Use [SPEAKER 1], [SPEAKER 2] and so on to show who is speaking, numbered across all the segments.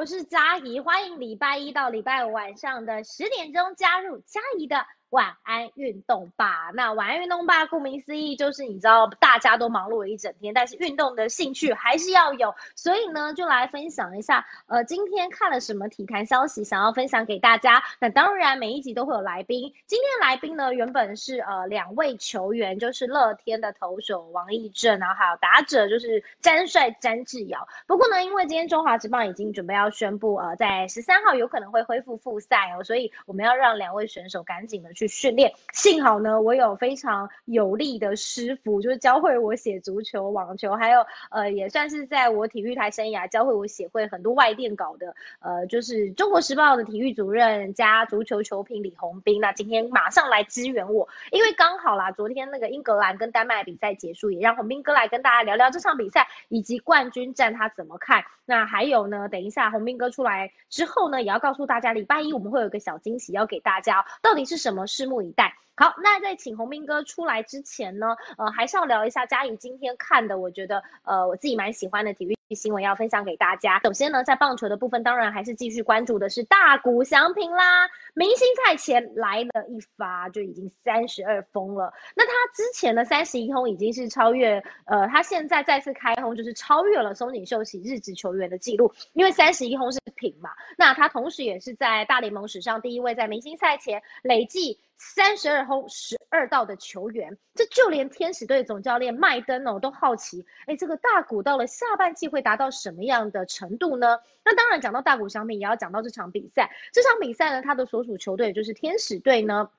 [SPEAKER 1] 我是嘉怡，欢迎礼拜一到礼拜五晚上的十点钟加入嘉怡的。晚安运动吧，那晚安运动吧，顾名思义就是你知道大家都忙碌了一整天，但是运动的兴趣还是要有，所以呢就来分享一下，呃，今天看了什么体坛消息，想要分享给大家。那当然每一集都会有来宾，今天来宾呢原本是呃两位球员，就是乐天的投手王义正，然后还有打者就是詹帅詹志尧。不过呢，因为今天中华职棒已经准备要宣布，呃，在十三号有可能会恢复复赛哦，所以我们要让两位选手赶紧的。去训练，幸好呢，我有非常有力的师傅，就是教会我写足球、网球，还有呃，也算是在我体育台生涯教会我写会很多外电稿的，呃，就是中国时报的体育主任加足球球评李红斌。那今天马上来支援我，因为刚好啦，昨天那个英格兰跟丹麦比赛结束，也让红斌哥来跟大家聊聊这场比赛以及冠军战他怎么看。那还有呢，等一下红斌哥出来之后呢，也要告诉大家，礼拜一我们会有个小惊喜要给大家，到底是什么？拭目以待。好，那在请洪斌哥出来之前呢，呃，还是要聊一下佳怡今天看的，我觉得呃我自己蛮喜欢的体育新闻要分享给大家。首先呢，在棒球的部分，当然还是继续关注的是大谷翔平啦。明星赛前来了一发，就已经三十二封了。那他之前的三十一轰已经是超越，呃，他现在再次开轰就是超越了松井秀喜日职球员的记录，因为三十一轰是平嘛。那他同时也是在大联盟史上第一位在明星赛前累计。三十二轰十二道的球员，这就连天使队总教练麦登哦都好奇，哎，这个大谷到了下半季会达到什么样的程度呢？那当然讲到大谷翔平，也要讲到这场比赛。这场比赛呢，他的所属球队就是天使队呢。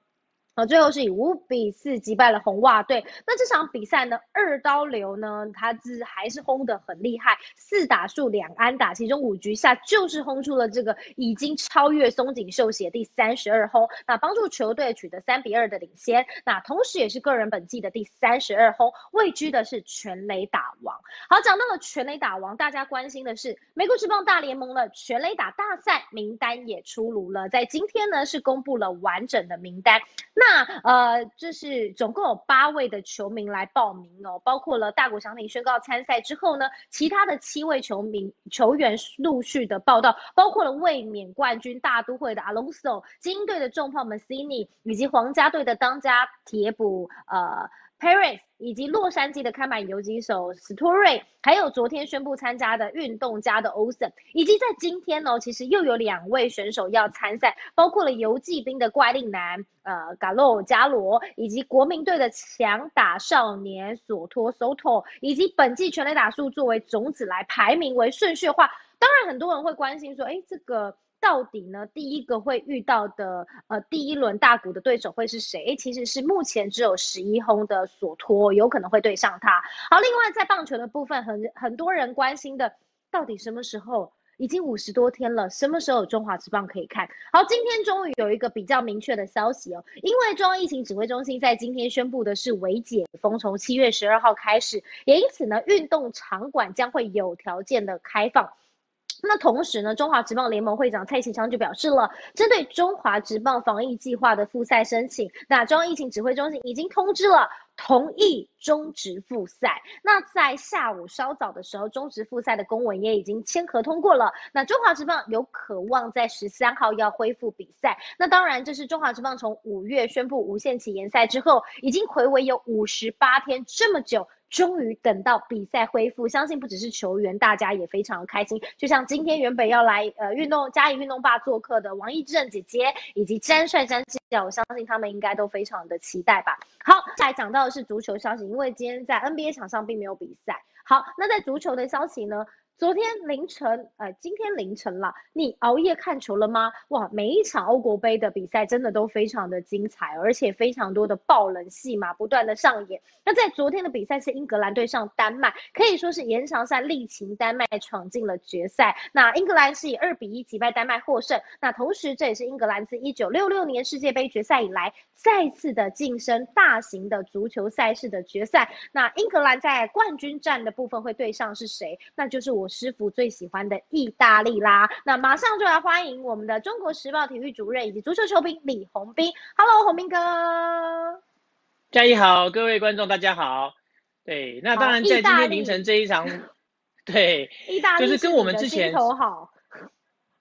[SPEAKER 1] 啊，最后是以五比四击败了红袜队。那这场比赛呢，二刀流呢，他是还是轰得很厉害，四打数两安打，其中五局下就是轰出了这个已经超越松井秀喜第三十二轰，那帮助球队取得三比二的领先。那同时也是个人本季的第三十二轰，位居的是全垒打王。好，讲到了全垒打王，大家关心的是美国职棒大联盟的全垒打大赛名单也出炉了，在今天呢是公布了完整的名单。那呃，就是总共有八位的球迷来报名哦，包括了大谷翔平宣告参赛之后呢，其他的七位球迷球员陆续的报道，包括了卫冕冠军大都会的 Alonso、金队的重炮 Masini 以及皇家队的当家铁补呃。Paris 以及洛杉矶的看板游击手史托瑞，还有昨天宣布参加的运动家的 Osen，以及在今天呢，其实又有两位选手要参赛，包括了游击兵的怪力男呃 Galo 加罗，以及国民队的强打少年索托 Soto，以及本季全垒打数作为种子来排名为顺序化。当然，很多人会关心说，哎，这个。到底呢？第一个会遇到的呃，第一轮大股的对手会是谁？其实是目前只有十一轰的索托有可能会对上他。好，另外在棒球的部分，很很多人关心的，到底什么时候？已经五十多天了，什么时候有中华职棒可以看？好，今天终于有一个比较明确的消息哦，因为中央疫情指挥中心在今天宣布的是微解封，从七月十二号开始，也因此呢，运动场馆将会有条件的开放。那同时呢，中华职棒联盟会长蔡其昌就表示了，针对中华职棒防疫计划的复赛申请，那中央疫情指挥中心已经通知了，同意终止复赛。那在下午稍早的时候，终止复赛的公文也已经签合通过了。那中华职棒有渴望在十三号要恢复比赛。那当然，这是中华职棒从五月宣布无限期延赛之后，已经回违有五十八天这么久。终于等到比赛恢复，相信不只是球员，大家也非常开心。就像今天原本要来呃运动嘉义运动吧做客的王一正姐姐以及詹帅詹记者，我相信他们应该都非常的期待吧。好，再来讲到的是足球消息，因为今天在 NBA 场上并没有比赛。好，那在足球的消息呢？昨天凌晨，呃，今天凌晨了，你熬夜看球了吗？哇，每一场欧国杯的比赛真的都非常的精彩，而且非常多的爆冷戏码不断的上演。那在昨天的比赛是英格兰对上丹麦，可以说是延长赛力擒丹麦闯进了决赛。那英格兰是以二比一击败丹麦获胜。那同时这也是英格兰自一九六六年世界杯决赛以来再次的晋升大型的足球赛事的决赛。那英格兰在冠军战的部分会对上是谁？那就是我。师傅最喜欢的意大利啦，那马上就来欢迎我们的中国时报体育主任以及足球球评李红斌。Hello，红斌哥，
[SPEAKER 2] 嘉义好，各位观众大家好。对，那当然在今天凌晨这一场，对，
[SPEAKER 1] 意大利
[SPEAKER 2] 就是跟我们之前
[SPEAKER 1] 头好。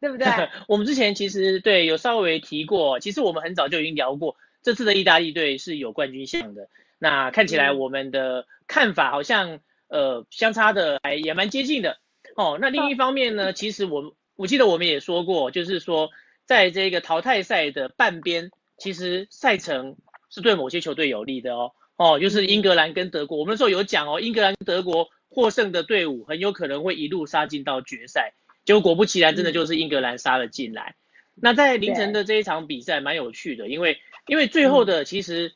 [SPEAKER 1] 对不对？
[SPEAKER 2] 我们之前其实对有稍微提过，其实我们很早就已经聊过，这次的意大利队是有冠军相的。那看起来我们的看法好像呃相差的还也蛮接近的哦。那另一方面呢，其实我我记得我们也说过，就是说在这个淘汰赛的半边，其实赛程是对某些球队有利的哦。哦，就是英格兰跟德国，我们那时候有讲哦，英格兰跟德国获胜的队伍很有可能会一路杀进到决赛。结果果不其然，真的就是英格兰杀了进来。那在凌晨的这一场比赛蛮有趣的，因为因为最后的其实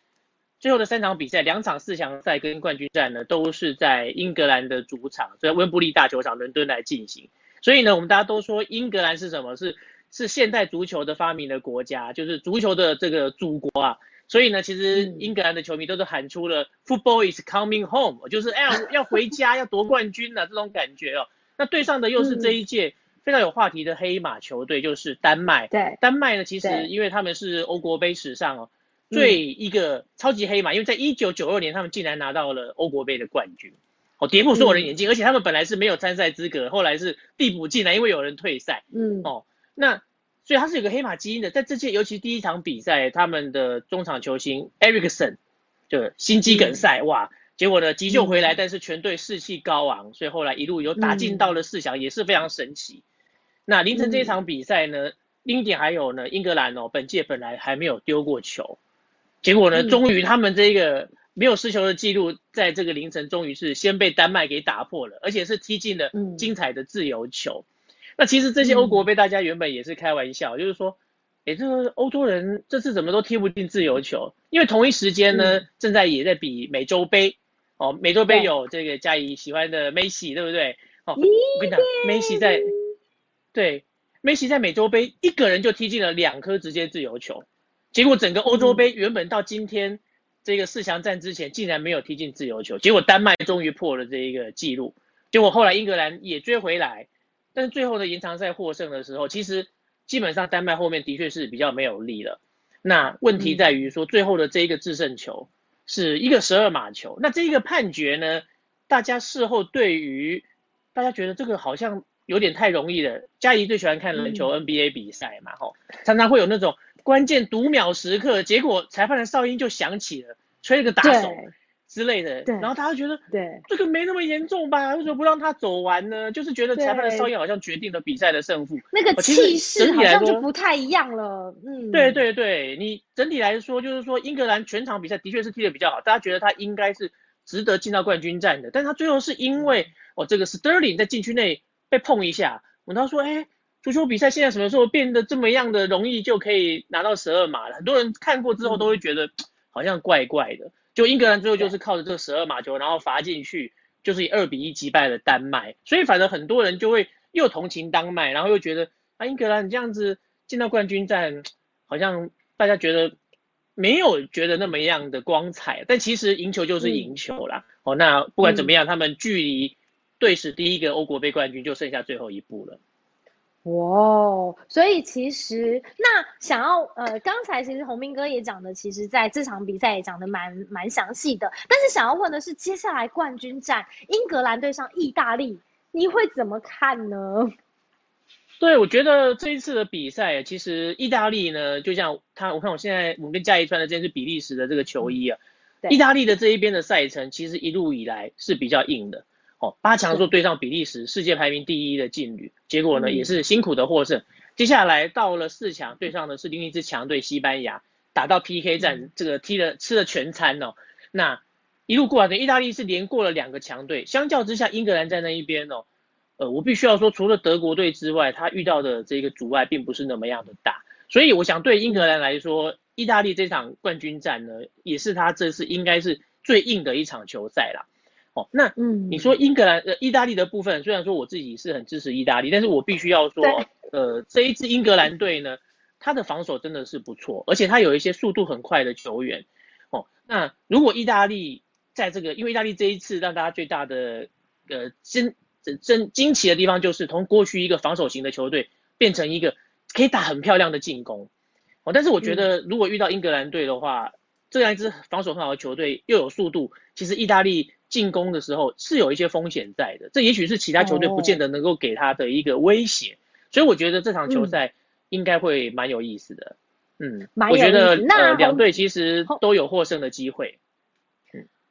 [SPEAKER 2] 最后的三场比赛，两场四强赛跟冠军战呢，都是在英格兰的主场，在温布利大球场伦敦来进行。所以呢，我们大家都说英格兰是什么？是是现代足球的发明的国家，就是足球的这个祖国啊。所以呢，其实英格兰的球迷都是喊出了 “Football is coming home”，就是哎呀要回家要夺冠军了这种感觉哦。那对上的又是这一届非常有话题的黑马球队，就是丹麦。
[SPEAKER 1] 对，
[SPEAKER 2] 丹麦呢，其实因为他们是欧国杯史上哦最一个超级黑马，因为在一九九二年他们竟然拿到了欧国杯的冠军，哦跌破所有人眼镜，而且他们本来是没有参赛资格，后来是递补进来，因为有人退赛。嗯，哦，那。所以他是有个黑马基因的，在这届尤其第一场比赛，他们的中场球星 Ericsson 就心肌梗塞，哇，结果呢急救回来，但是全队士气高昂，所以后来一路有打进到了四强，也是非常神奇。那凌晨这一场比赛呢，另一点还有呢，英格兰哦，本届本来还没有丢过球，结果呢，终于他们这个没有失球的记录，在这个凌晨终于是先被丹麦给打破了，而且是踢进了精彩的自由球。那其实这些欧国杯，大家原本也是开玩笑，就是说，哎，这个欧洲人这次怎么都踢不进自由球？因为同一时间呢，正在也在比美洲杯，哦，美洲杯有这个嘉怡喜欢的梅西，对不对？哦，我跟你讲，梅西在，对，梅西在美洲杯一个人就踢进了两颗直接自由球，结果整个欧洲杯原本到今天这个四强战之前，竟然没有踢进自由球，结果丹麦终于破了这一个记录，结果后来英格兰也追回来。但是最后的延长赛获胜的时候，其实基本上丹麦后面的确是比较没有力了。那问题在于说，最后的这一个制胜球是一个十二码球。那这一个判决呢，大家事后对于大家觉得这个好像有点太容易了。嘉怡最喜欢看篮球 NBA 比赛嘛，吼，常常会有那种关键读秒时刻，结果裁判的哨音就响起了，吹了个打手。之类的，然后大家觉得，
[SPEAKER 1] 对，
[SPEAKER 2] 这个没那么严重吧？为什么不让他走完呢？就是觉得裁判的哨音好像决定了比赛的胜负，
[SPEAKER 1] 那个气势好像就不太一样了。嗯，
[SPEAKER 2] 对对对，你整体来说就是说，英格兰全场比赛的确是踢得比较好，大家觉得他应该是值得进到冠军战的，但他最后是因为哦，这个 Sterling 在禁区内被碰一下，我他说，哎，足球比赛现在什么时候变得这么样的容易就可以拿到十二码了？很多人看过之后都会觉得好像怪怪的。就英格兰最后就是靠着这个十二码球，然后罚进去，就是以二比一击败了丹麦。所以反正很多人就会又同情丹麦，然后又觉得啊英格兰你这样子进到冠军战，好像大家觉得没有觉得那么样的光彩。但其实赢球就是赢球啦。哦，那不管怎么样，他们距离队史第一个欧国杯冠军就剩下最后一步了。
[SPEAKER 1] 哇，所以其实那想要呃，刚才其实洪明哥也讲的，其实在这场比赛也讲的蛮蛮详细的。但是想要问的是，接下来冠军战，英格兰对上意大利，你会怎么看呢？
[SPEAKER 2] 对，我觉得这一次的比赛，其实意大利呢，就像他，我看我现在我们跟嘉怡穿的这件是比利时的这个球衣啊，意大利的这一边的赛程，其实一路以来是比较硬的。八强说对上比利时，世界排名第一的劲旅，结果呢也是辛苦的获胜。接下来到了四强，对上的是另一支强队西班牙，打到 PK 战，这个踢了吃了全餐哦。那一路过来的意大利是连过了两个强队，相较之下，英格兰在那一边哦，呃，我必须要说，除了德国队之外，他遇到的这个阻碍并不是那么样的大。所以我想对英格兰来说，意大利这场冠军战呢，也是他这次应该是最硬的一场球赛啦。哦，那嗯，你说英格兰呃意大利的部分，虽然说我自己是很支持意大利，但是我必须要说，呃，这一支英格兰队呢，他的防守真的是不错，而且他有一些速度很快的球员。哦，那如果意大利在这个，因为意大利这一次让大家最大的呃惊惊惊奇的地方，就是从过去一个防守型的球队变成一个可以打很漂亮的进攻。哦，但是我觉得如果遇到英格兰队的话，这样一支防守很好的球队又有速度，其实意大利。进攻的时候是有一些风险在的，这也许是其他球队不见得能够给他的一个威胁。所以我觉得这场球赛应该会蛮有意思的。嗯，
[SPEAKER 1] 蛮
[SPEAKER 2] 我觉得
[SPEAKER 1] 那
[SPEAKER 2] 呃两队其实都有获胜的机会。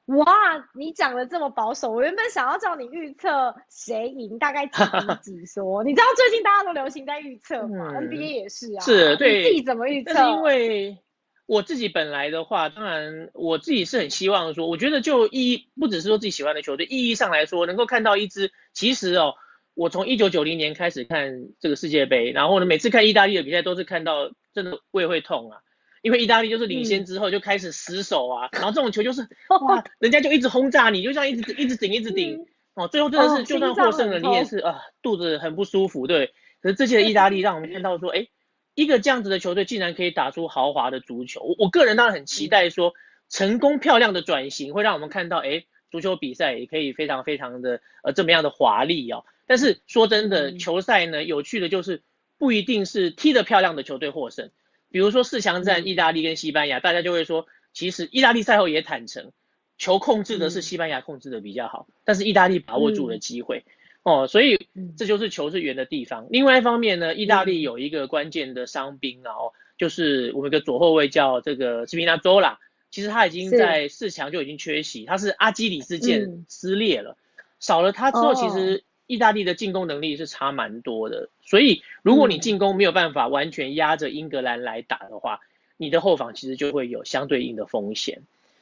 [SPEAKER 1] 哇，你讲的这么保守，我原本想要叫你预测谁赢，大概几 比几说。你知道最近大家都流行在预测嘛、
[SPEAKER 2] 嗯、
[SPEAKER 1] ，NBA 也是啊。
[SPEAKER 2] 是，对。
[SPEAKER 1] 你自己怎么预测？
[SPEAKER 2] 是因为我自己本来的话，当然我自己是很希望说，我觉得就意义不只是说自己喜欢的球队，意义上来说，能够看到一支其实哦，我从一九九零年开始看这个世界杯，然后呢，每次看意大利的比赛都是看到真的胃会痛啊。因为意大利就是领先之后就开始死守啊，然后这种球就是 哇，人家就一直轰炸你，就这样一直一直顶一直顶，哦，最后真的是就算获胜了，你也是啊肚子很不舒服，对。可是这届的意大利让我们看到说，哎，一个这样子的球队竟然可以打出豪华的足球，我我个人当然很期待说，成功漂亮的转型会让我们看到，哎，足球比赛也可以非常非常的呃这么样的华丽哦。但是说真的，球赛呢有趣的就是不一定是踢得漂亮的球队获胜。比如说四强战，意大利跟西班牙，大家就会说，其实意大利赛后也坦诚，球控制的是西班牙控制的比较好，但是意大利把握住了机会，哦，所以这就是球是圆的地方。另外一方面呢，意大利有一个关键的伤兵啊，哦，就是我们的左后卫叫这个斯皮纳佐拉，其实他已经在四强就已经缺席，他是阿基里斯腱撕裂了，少了他之后，其实。意大利的进攻能力是差蛮多的，所以如果你进攻没有办法完全压着英格兰来打的话，你的后防其实就会有相对应的风险。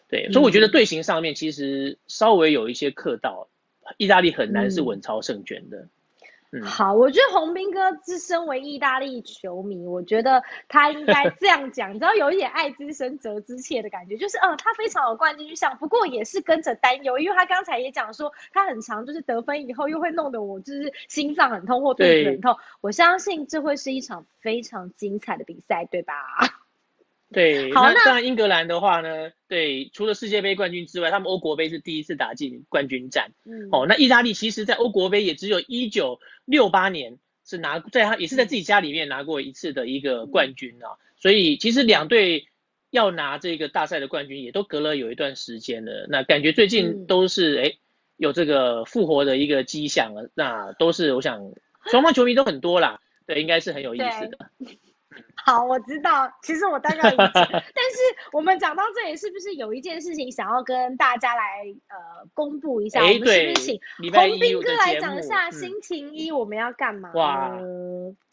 [SPEAKER 2] 对，所以我觉得队形上面其实稍微有一些客道，意大利很难是稳操胜券的。
[SPEAKER 1] 好，我觉得洪斌哥自身为意大利球迷，我觉得他应该这样讲，你知道有一点爱之深责之切的感觉，就是嗯，他非常有冠军相，不过也是跟着担忧，因为他刚才也讲说他很长，就是得分以后又会弄得我就是心脏很痛或肚子很痛。我相信这会是一场非常精彩的比赛，对吧？
[SPEAKER 2] 对，好，那当然英格兰的话呢，对，除了世界杯冠军之外，他们欧国杯是第一次打进冠军战。嗯，哦，那意大利其实在欧国杯也只有一九六八年是拿在他也是在自己家里面拿过一次的一个冠军啊，所以其实两队要拿这个大赛的冠军也都隔了有一段时间了。那感觉最近都是哎有这个复活的一个迹象了，那都是我想双方球迷都很多啦，对，应该是很有意思的。
[SPEAKER 1] 好，我知道。其实我大概理解，但是我们讲到这里，是不是有一件事情想要跟大家来呃公布一下？我们是不是请洪斌哥来讲一下星期一我们要干嘛？哇，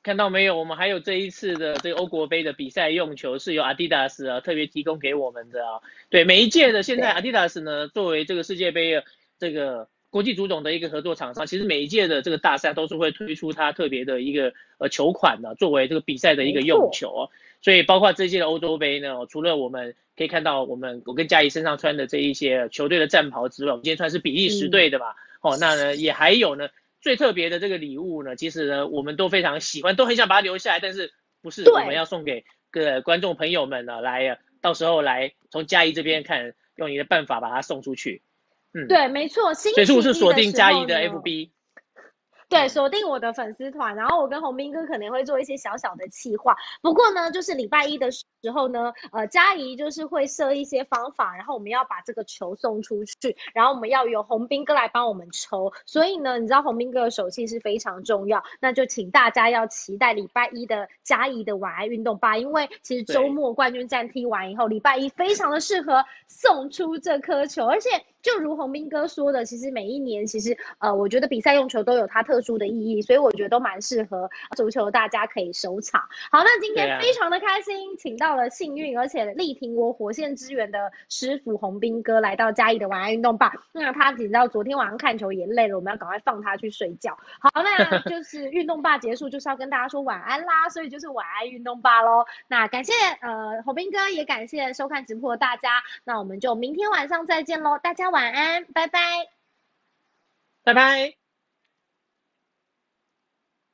[SPEAKER 2] 看到没有？我们还有这一次的这个欧国杯的比赛用球是由 Adidas 啊特别提供给我们的啊。对，每一届的现在 Adidas 呢，作为这个世界杯的这个。国际足总的一个合作厂商，其实每一届的这个大赛都是会推出它特别的一个呃球款的，作为这个比赛的一个用球哦。所以包括这届的欧洲杯呢，除了我们可以看到我们我跟嘉怡身上穿的这一些球队的战袍之外，我们今天穿是比利时队的嘛。哦，那呢也还有呢最特别的这个礼物呢，其实呢我们都非常喜欢，都很想把它留下来，但是不是我们要送给各观众朋友们呢？来，到时候来从嘉怡这边看，用你的办法把它送出去。
[SPEAKER 1] 嗯，对，没错，星
[SPEAKER 2] 期一是锁定嘉怡的 FB，
[SPEAKER 1] 对，锁定我的粉丝团，然后我跟洪斌哥可能会做一些小小的企划。不过呢，就是礼拜一的时候呢，呃，佳怡就是会设一些方法，然后我们要把这个球送出去，然后我们要由洪斌哥来帮我们抽。所以呢，你知道洪斌哥的手气是非常重要，那就请大家要期待礼拜一的佳怡的晚安运动吧，因为其实周末冠军战踢完以后，礼拜一非常的适合送出这颗球，而且。就如洪斌哥说的，其实每一年，其实呃，我觉得比赛用球都有它特殊的意义，所以我觉得都蛮适合足球，大家可以收藏。好，那今天非常的开心，请到到了幸运而且力挺我火线支援的师傅洪斌哥来到嘉义的晚安运动吧。那他知道昨天晚上看球也累了，我们要赶快放他去睡觉。好，那就是运动吧结束，就是要跟大家说晚安啦，所以就是晚安运动吧喽。那感谢呃洪斌哥，也感谢收看直播的大家。那我们就明天晚上再见喽，大家。晚安，拜拜，
[SPEAKER 2] 拜拜。